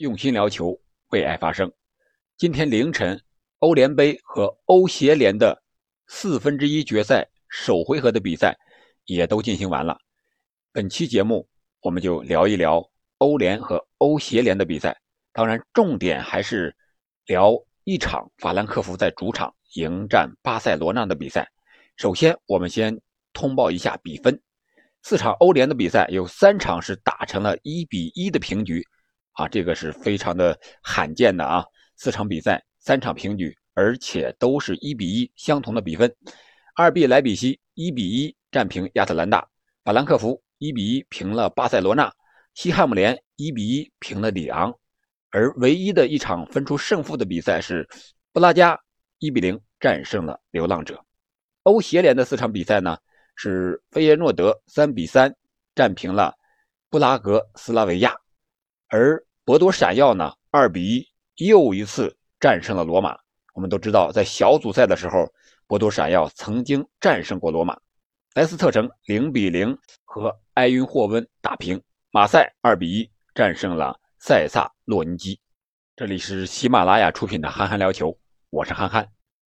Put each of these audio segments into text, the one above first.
用心聊球，为爱发声。今天凌晨，欧联杯和欧协联的四分之一决赛首回合的比赛也都进行完了。本期节目我们就聊一聊欧联和欧协联的比赛，当然重点还是聊一场法兰克福在主场迎战巴塞罗那的比赛。首先，我们先通报一下比分：四场欧联的比赛有三场是打成了一比一的平局。啊，这个是非常的罕见的啊！四场比赛，三场平局，而且都是一比一相同的比分。二 B 莱比锡一比一战平亚特兰大，法兰克福一比一平了巴塞罗那，西汉姆联一比一平了里昂。而唯一的一场分出胜负的比赛是布拉加一比零战胜了流浪者。欧协联的四场比赛呢，是费耶诺德三比三战平了布拉格斯拉维亚。而博多闪耀呢，二比一又一次战胜了罗马。我们都知道，在小组赛的时候，博多闪耀曾经战胜过罗马。莱斯特城零比零和埃因霍温打平。马赛二比一战胜了塞萨洛尼基。这里是喜马拉雅出品的《憨憨聊球》，我是憨憨。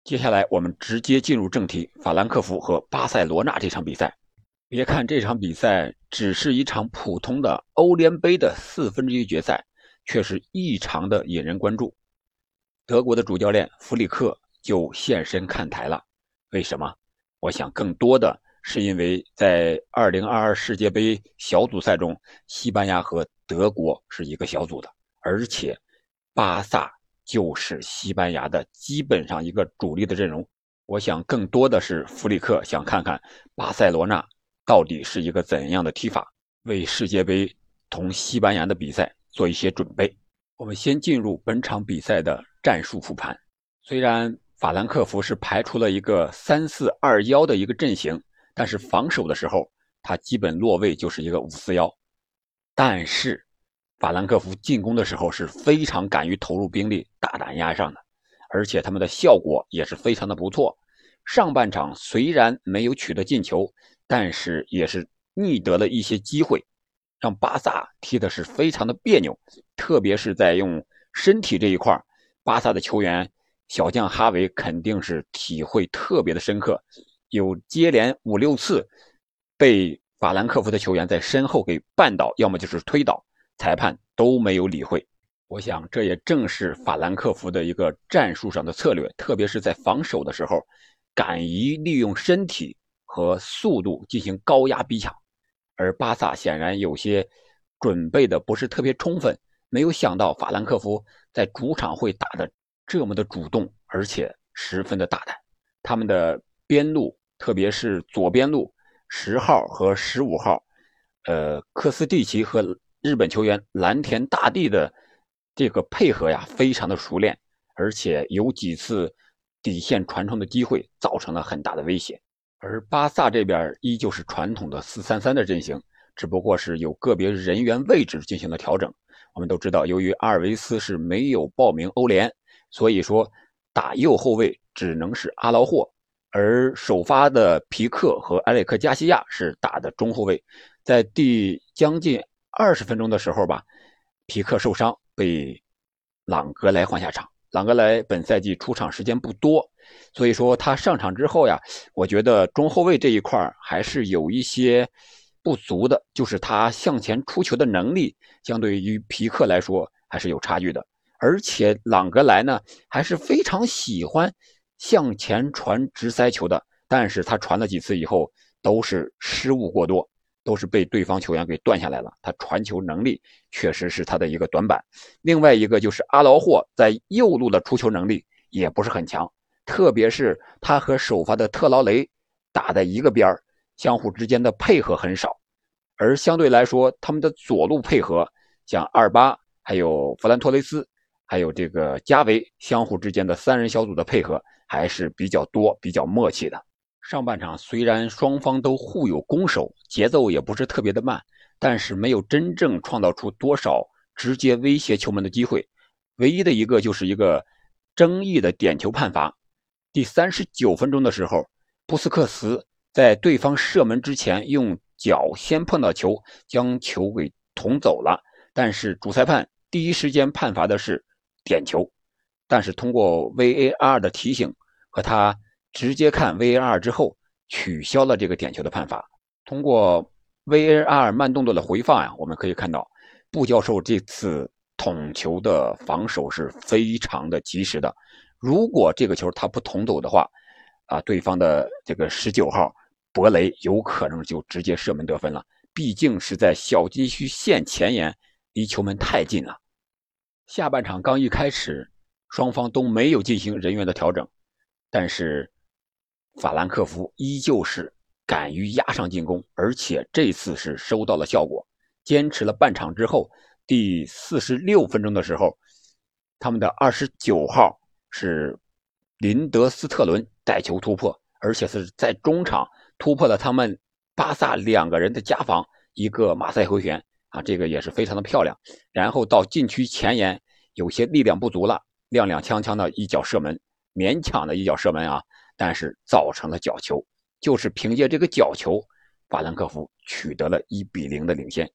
接下来我们直接进入正题：法兰克福和巴塞罗那这场比赛。别看这场比赛只是一场普通的欧联杯的四分之一决赛，却是异常的引人关注。德国的主教练弗里克就现身看台了。为什么？我想更多的是因为在2022世界杯小组赛中，西班牙和德国是一个小组的，而且巴萨就是西班牙的基本上一个主力的阵容。我想更多的是弗里克想看看巴塞罗那。到底是一个怎样的踢法？为世界杯同西班牙的比赛做一些准备。我们先进入本场比赛的战术复盘。虽然法兰克福是排出了一个三四二幺的一个阵型，但是防守的时候，他基本落位就是一个五四幺。但是法兰克福进攻的时候是非常敢于投入兵力，大胆压上的，而且他们的效果也是非常的不错。上半场虽然没有取得进球。但是也是逆得了一些机会，让巴萨踢的是非常的别扭，特别是在用身体这一块巴萨的球员小将哈维肯定是体会特别的深刻，有接连五六次被法兰克福的球员在身后给绊倒，要么就是推倒，裁判都没有理会。我想这也正是法兰克福的一个战术上的策略，特别是在防守的时候，敢于利用身体。和速度进行高压逼抢，而巴萨显然有些准备的不是特别充分，没有想到法兰克福在主场会打的这么的主动，而且十分的大胆。他们的边路，特别是左边路十号和十五号，呃，科斯蒂奇和日本球员蓝田大地的这个配合呀，非常的熟练，而且有几次底线传送的机会，造成了很大的威胁。而巴萨这边依旧是传统的四三三的阵型，只不过是有个别人员位置进行了调整。我们都知道，由于阿尔维斯是没有报名欧联，所以说打右后卫只能是阿劳霍，而首发的皮克和埃里克加西亚是打的中后卫。在第将近二十分钟的时候吧，皮克受伤被朗格莱换下场。朗格莱本赛季出场时间不多。所以说他上场之后呀，我觉得中后卫这一块还是有一些不足的，就是他向前出球的能力，相对于皮克来说还是有差距的。而且朗格莱呢还是非常喜欢向前传直塞球的，但是他传了几次以后都是失误过多，都是被对方球员给断下来了。他传球能力确实是他的一个短板。另外一个就是阿劳霍在右路的出球能力也不是很强。特别是他和首发的特劳雷打在一个边儿，相互之间的配合很少，而相对来说，他们的左路配合，像二巴、还有弗兰托雷斯、还有这个加维，相互之间的三人小组的配合还是比较多、比较默契的。上半场虽然双方都互有攻守，节奏也不是特别的慢，但是没有真正创造出多少直接威胁球门的机会，唯一的一个就是一个争议的点球判罚。第三十九分钟的时候，布斯克茨在对方射门之前用脚先碰到球，将球给捅走了。但是主裁判第一时间判罚的是点球，但是通过 VAR 的提醒和他直接看 VAR 之后，取消了这个点球的判罚。通过 VAR 慢动作的回放呀，我们可以看到布教授这次捅球的防守是非常的及时的。如果这个球他不捅走的话，啊，对方的这个十九号博雷有可能就直接射门得分了。毕竟是在小禁区线前沿，离球门太近了。下半场刚一开始，双方都没有进行人员的调整，但是法兰克福依旧是敢于压上进攻，而且这次是收到了效果。坚持了半场之后，第四十六分钟的时候，他们的二十九号是林德斯特伦带球突破，而且是在中场突破了他们。巴萨两个人的夹防，一个马赛回旋啊，这个也是非常的漂亮。然后到禁区前沿，有些力量不足了，踉踉跄跄的一脚射门，勉强的一脚射门啊，但是造成了角球。就是凭借这个角球，法兰克福取得了一比零的领先。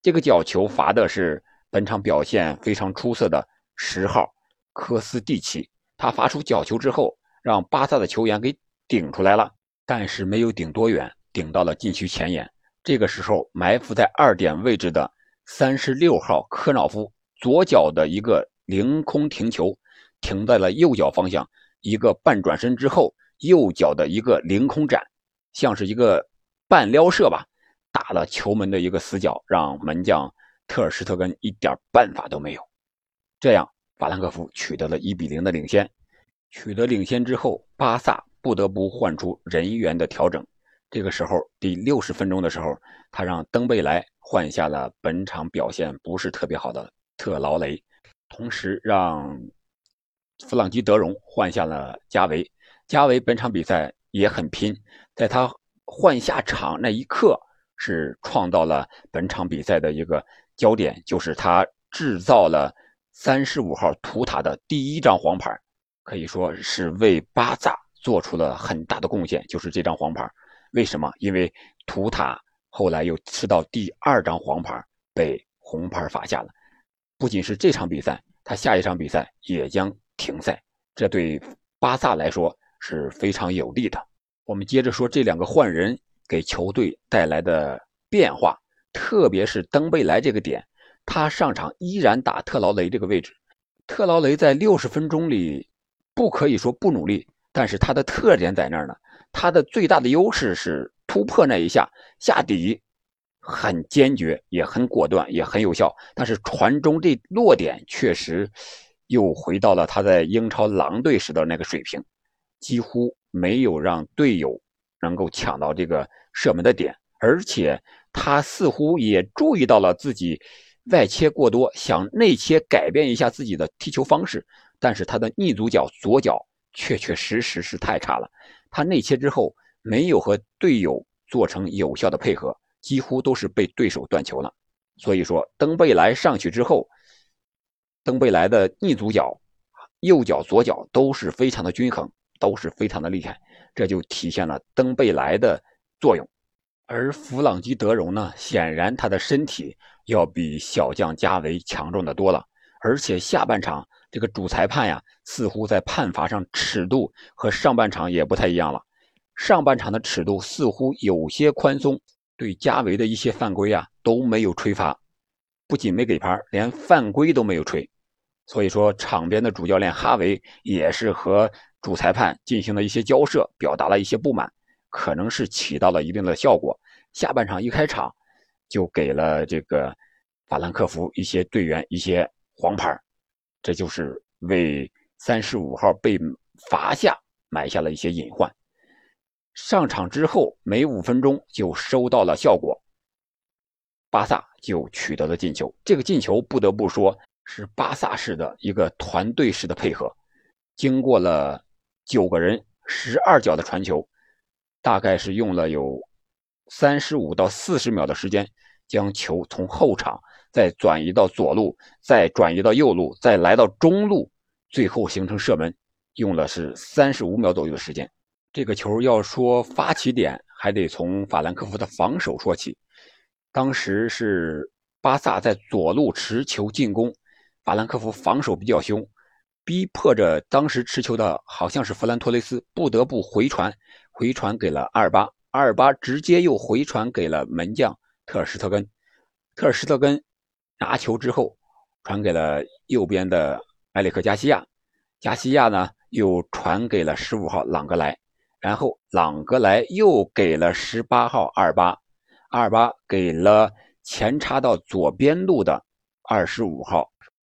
这个角球罚的是本场表现非常出色的十号科斯蒂奇，他罚出角球之后，让巴萨的球员给顶出来了，但是没有顶多远。顶到了禁区前沿，这个时候埋伏在二点位置的三十六号科瑙夫左脚的一个凌空停球，停在了右脚方向，一个半转身之后，右脚的一个凌空斩，像是一个半撩射吧，打了球门的一个死角，让门将特尔施特根一点办法都没有。这样，法兰克福取得了一比零的领先。取得领先之后，巴萨不得不换出人员的调整。这个时候，第六十分钟的时候，他让登贝莱换下了本场表现不是特别好的特劳雷，同时让弗朗基德容换下了加维。加维本场比赛也很拼，在他换下场那一刻，是创造了本场比赛的一个焦点，就是他制造了三十五号图塔的第一张黄牌，可以说是为巴萨做出了很大的贡献，就是这张黄牌。为什么？因为图塔后来又吃到第二张黄牌，被红牌罚下了。不仅是这场比赛，他下一场比赛也将停赛，这对巴萨来说是非常有利的。我们接着说这两个换人给球队带来的变化，特别是登贝莱这个点，他上场依然打特劳雷这个位置。特劳雷在六十分钟里不可以说不努力，但是他的特点在那儿呢。他的最大的优势是突破那一下下底，很坚决，也很果断，也很有效。但是传中这落点确实又回到了他在英超狼队时的那个水平，几乎没有让队友能够抢到这个射门的点。而且他似乎也注意到了自己外切过多，想内切改变一下自己的踢球方式，但是他的逆足脚左脚确确实实是太差了。他内切之后没有和队友做成有效的配合，几乎都是被对手断球了。所以说，登贝莱上去之后，登贝莱的逆足脚、右脚、左脚都是非常的均衡，都是非常的厉害，这就体现了登贝莱的作用。而弗朗基德容呢，显然他的身体要比小将加维强壮的多了，而且下半场。这个主裁判呀，似乎在判罚上尺度和上半场也不太一样了。上半场的尺度似乎有些宽松，对加维的一些犯规啊都没有吹罚，不仅没给牌，连犯规都没有吹。所以说，场边的主教练哈维也是和主裁判进行了一些交涉，表达了一些不满，可能是起到了一定的效果。下半场一开场，就给了这个法兰克福一些队员一些黄牌。这就是为三十五号被罚下埋下了一些隐患。上场之后没五分钟就收到了效果，巴萨就取得了进球。这个进球不得不说是巴萨式的一个团队式的配合，经过了九个人十二脚的传球，大概是用了有三十五到四十秒的时间，将球从后场。再转移到左路，再转移到右路，再来到中路，最后形成射门，用了是三十五秒左右的时间。这个球要说发起点，还得从法兰克福的防守说起。当时是巴萨在左路持球进攻，法兰克福防守比较凶，逼迫着当时持球的好像是弗兰托雷斯，不得不回传，回传给了阿尔巴，阿尔巴直接又回传给了门将特尔施特根，特尔施特根拿球之后传给了右边的埃里克加西亚，加西亚呢又传给了十五号朗格莱。然后朗格莱又给了十八号阿尔巴，阿尔巴给了前插到左边路的二十五号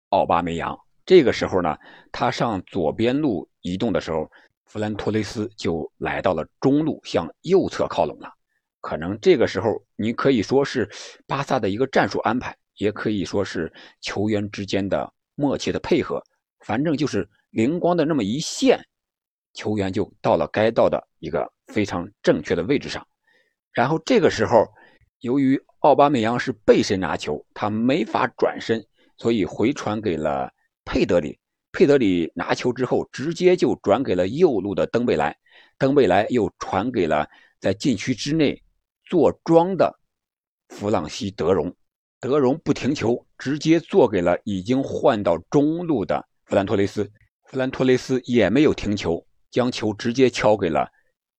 奥巴梅扬。这个时候呢，他上左边路移动的时候，弗兰托雷斯就来到了中路，向右侧靠拢了。可能这个时候你可以说是巴萨的一个战术安排，也可以说是球员之间的默契的配合，反正就是灵光的那么一现。球员就到了该到的一个非常正确的位置上，然后这个时候，由于奥巴梅扬是背身拿球，他没法转身，所以回传给了佩德里。佩德里拿球之后，直接就转给了右路的登贝莱，登贝莱又传给了在禁区之内坐庄的弗朗西德容，德容不停球，直接做给了已经换到中路的弗兰托雷斯，弗兰托雷斯也没有停球。将球直接敲给了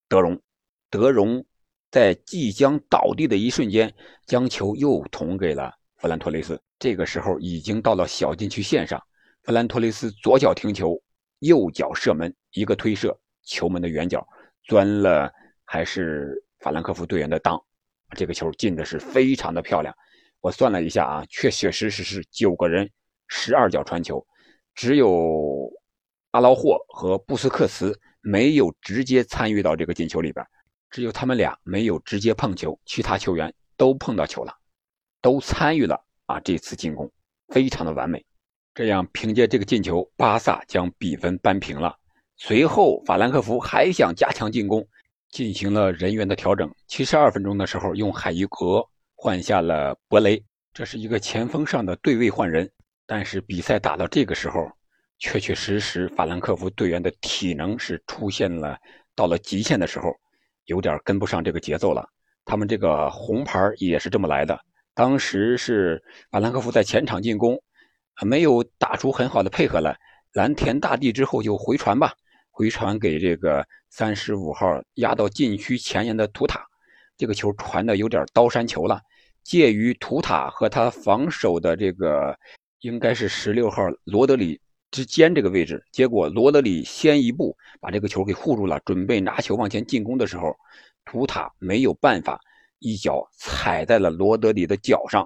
德容，德容在即将倒地的一瞬间，将球又捅给了弗兰托雷斯。这个时候已经到了小禁区线上，弗兰托雷斯左脚停球，右脚射门，一个推射，球门的远角钻了，还是法兰克福队员的裆。这个球进的是非常的漂亮。我算了一下啊，确确实实是九个人十二脚传球，只有。阿劳霍和布斯克茨没有直接参与到这个进球里边，只有他们俩没有直接碰球，其他球员都碰到球了，都参与了啊！这次进攻非常的完美，这样凭借这个进球，巴萨将比分扳平了。随后法兰克福还想加强进攻，进行了人员的调整。七十二分钟的时候，用海伊格换下了博雷，这是一个前锋上的对位换人。但是比赛打到这个时候。确确实实，法兰克福队员的体能是出现了到了极限的时候，有点跟不上这个节奏了。他们这个红牌也是这么来的。当时是法兰克福在前场进攻，没有打出很好的配合来。蓝田大地之后就回传吧，回传给这个三十五号压到禁区前沿的图塔，这个球传的有点刀山球了，介于图塔和他防守的这个应该是十六号罗德里。之间这个位置，结果罗德里先一步把这个球给护住了，准备拿球往前进攻的时候，图塔没有办法，一脚踩在了罗德里的脚上，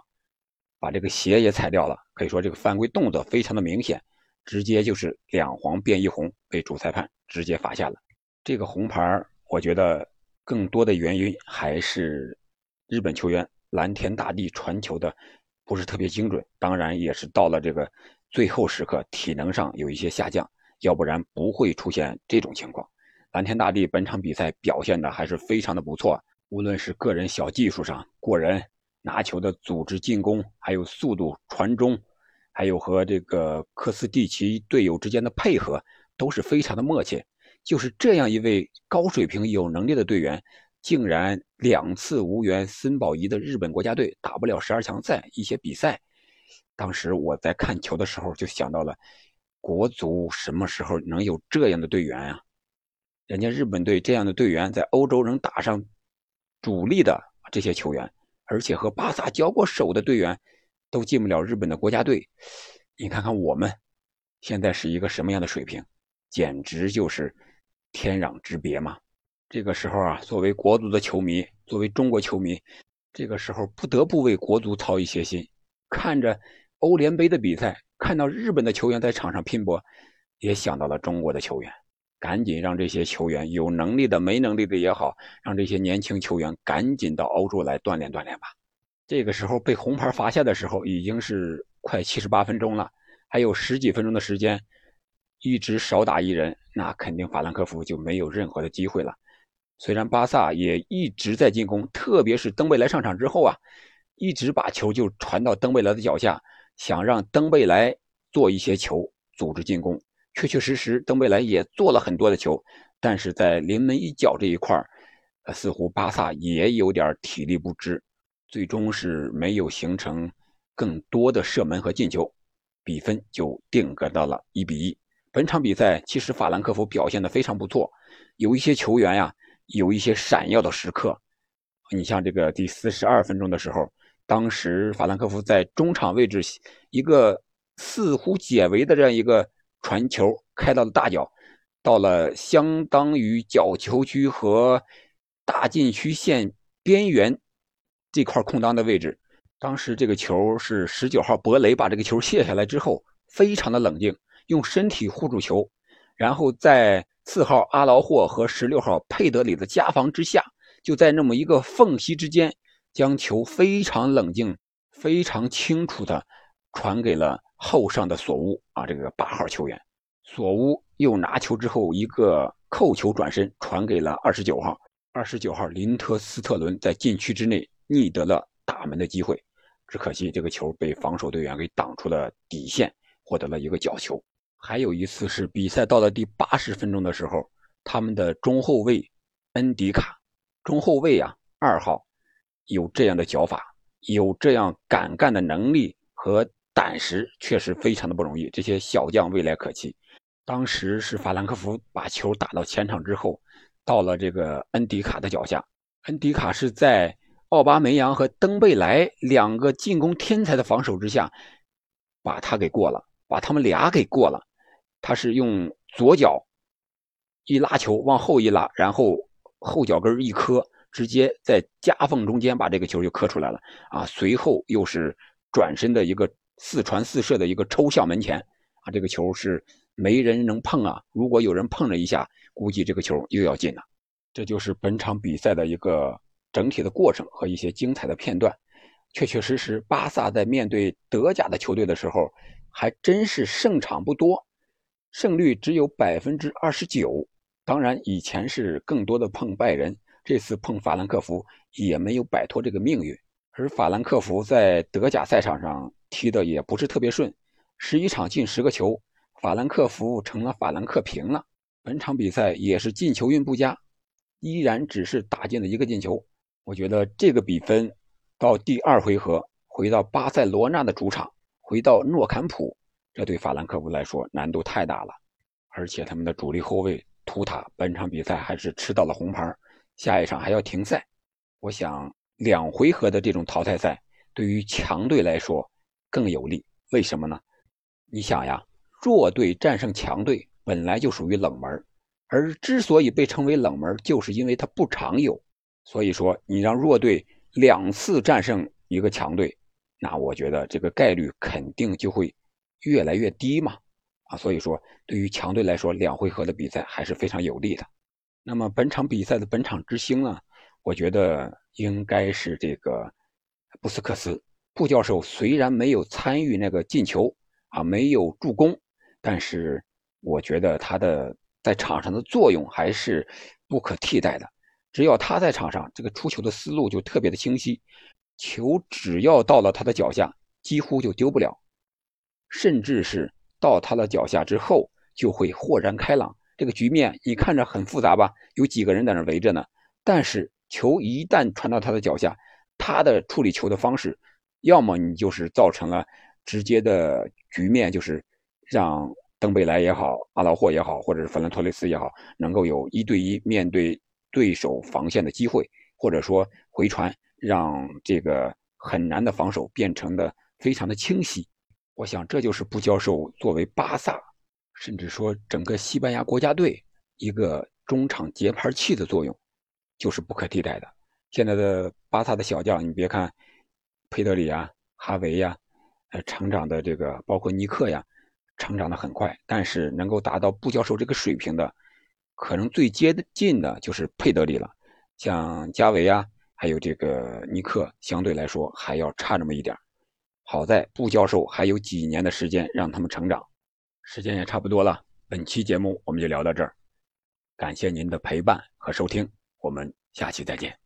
把这个鞋也踩掉了。可以说这个犯规动作非常的明显，直接就是两黄变一红，被主裁判直接罚下了这个红牌。我觉得更多的原因还是日本球员蓝田大地传球的不是特别精准，当然也是到了这个。最后时刻体能上有一些下降，要不然不会出现这种情况。蓝天大地本场比赛表现的还是非常的不错，无论是个人小技术上过人，拿球的组织进攻，还有速度传中，还有和这个科斯蒂奇队友之间的配合都是非常的默契。就是这样一位高水平有能力的队员，竟然两次无缘森保一的日本国家队打不了十二强赛一些比赛。当时我在看球的时候，就想到了国足什么时候能有这样的队员呀？人家日本队这样的队员在欧洲能打上主力的这些球员，而且和巴萨交过手的队员都进不了日本的国家队。你看看我们现在是一个什么样的水平，简直就是天壤之别嘛！这个时候啊，作为国足的球迷，作为中国球迷，这个时候不得不为国足操一些心，看着。欧联杯的比赛，看到日本的球员在场上拼搏，也想到了中国的球员，赶紧让这些球员有能力的、没能力的也好，让这些年轻球员赶紧到欧洲来锻炼锻炼吧。这个时候被红牌罚下的时候，已经是快七十八分钟了，还有十几分钟的时间，一直少打一人，那肯定法兰克福就没有任何的机会了。虽然巴萨也一直在进攻，特别是登贝莱上场之后啊，一直把球就传到登贝莱的脚下。想让登贝莱做一些球，组织进攻，确确实实，登贝莱也做了很多的球，但是在临门一脚这一块呃，似乎巴萨也有点体力不支，最终是没有形成更多的射门和进球。比分就定格到了一比一。本场比赛其实法兰克福表现的非常不错，有一些球员呀，有一些闪耀的时刻。你像这个第四十二分钟的时候，当时法兰克福在中场位置一个似乎解围的这样一个传球开到了大脚，到了相当于角球区和大禁区线边缘这块空当的位置。当时这个球是十九号博雷把这个球卸下来之后，非常的冷静。用身体护住球，然后在四号阿劳霍和十六号佩德里的夹防之下，就在那么一个缝隙之间，将球非常冷静、非常清楚的传给了后上的索乌啊，这个八号球员。索乌又拿球之后一个扣球转身传给了二十九号，二十九号林特斯特伦在禁区之内逆得了打门的机会，只可惜这个球被防守队员给挡出了底线，获得了一个角球。还有一次是比赛到了第八十分钟的时候，他们的中后卫恩迪卡，中后卫啊二号，有这样的脚法，有这样敢干的能力和胆识，确实非常的不容易。这些小将未来可期。当时是法兰克福把球打到前场之后，到了这个恩迪卡的脚下，恩迪卡是在奥巴梅扬和登贝莱两个进攻天才的防守之下，把他给过了，把他们俩给过了。他是用左脚一拉球往后一拉，然后后脚跟一磕，直接在夹缝中间把这个球就磕出来了啊！随后又是转身的一个四传四射的一个抽象门前啊！这个球是没人能碰啊！如果有人碰了一下，估计这个球又要进了。这就是本场比赛的一个整体的过程和一些精彩的片段。确确实实，巴萨在面对德甲的球队的时候，还真是胜场不多。胜率只有百分之二十九，当然以前是更多的碰拜仁，这次碰法兰克福也没有摆脱这个命运。而法兰克福在德甲赛场上踢的也不是特别顺，十一场进十个球，法兰克福成了法兰克平了。本场比赛也是进球运不佳，依然只是打进了一个进球。我觉得这个比分到第二回合回到巴塞罗那的主场，回到诺坎普。这对法兰克福来说难度太大了，而且他们的主力后卫图塔本场比赛还是吃到了红牌，下一场还要停赛。我想两回合的这种淘汰赛对于强队来说更有利，为什么呢？你想呀，弱队战胜强队本来就属于冷门，而之所以被称为冷门，就是因为它不常有。所以说，你让弱队两次战胜一个强队，那我觉得这个概率肯定就会。越来越低嘛，啊，所以说对于强队来说，两回合的比赛还是非常有利的。那么本场比赛的本场之星呢，我觉得应该是这个布斯克斯。布教授虽然没有参与那个进球啊，没有助攻，但是我觉得他的在场上的作用还是不可替代的。只要他在场上，这个出球的思路就特别的清晰，球只要到了他的脚下，几乎就丢不了。甚至是到他的脚下之后，就会豁然开朗。这个局面你看着很复杂吧？有几个人在那围着呢？但是球一旦传到他的脚下，他的处理球的方式，要么你就是造成了直接的局面，就是让登贝莱也好，阿劳霍也好，或者是弗兰托雷斯也好，能够有一对一面对对手防线的机会，或者说回传，让这个很难的防守变成的非常的清晰。我想，这就是布教授作为巴萨，甚至说整个西班牙国家队一个中场节拍器的作用，就是不可替代的。现在的巴萨的小将，你别看佩德里呀、哈维呀，呃，成长的这个包括尼克呀，成长的很快，但是能够达到布教授这个水平的，可能最接近的就是佩德里了。像加维啊，还有这个尼克，相对来说还要差那么一点。好在布教授还有几年的时间让他们成长，时间也差不多了。本期节目我们就聊到这儿，感谢您的陪伴和收听，我们下期再见。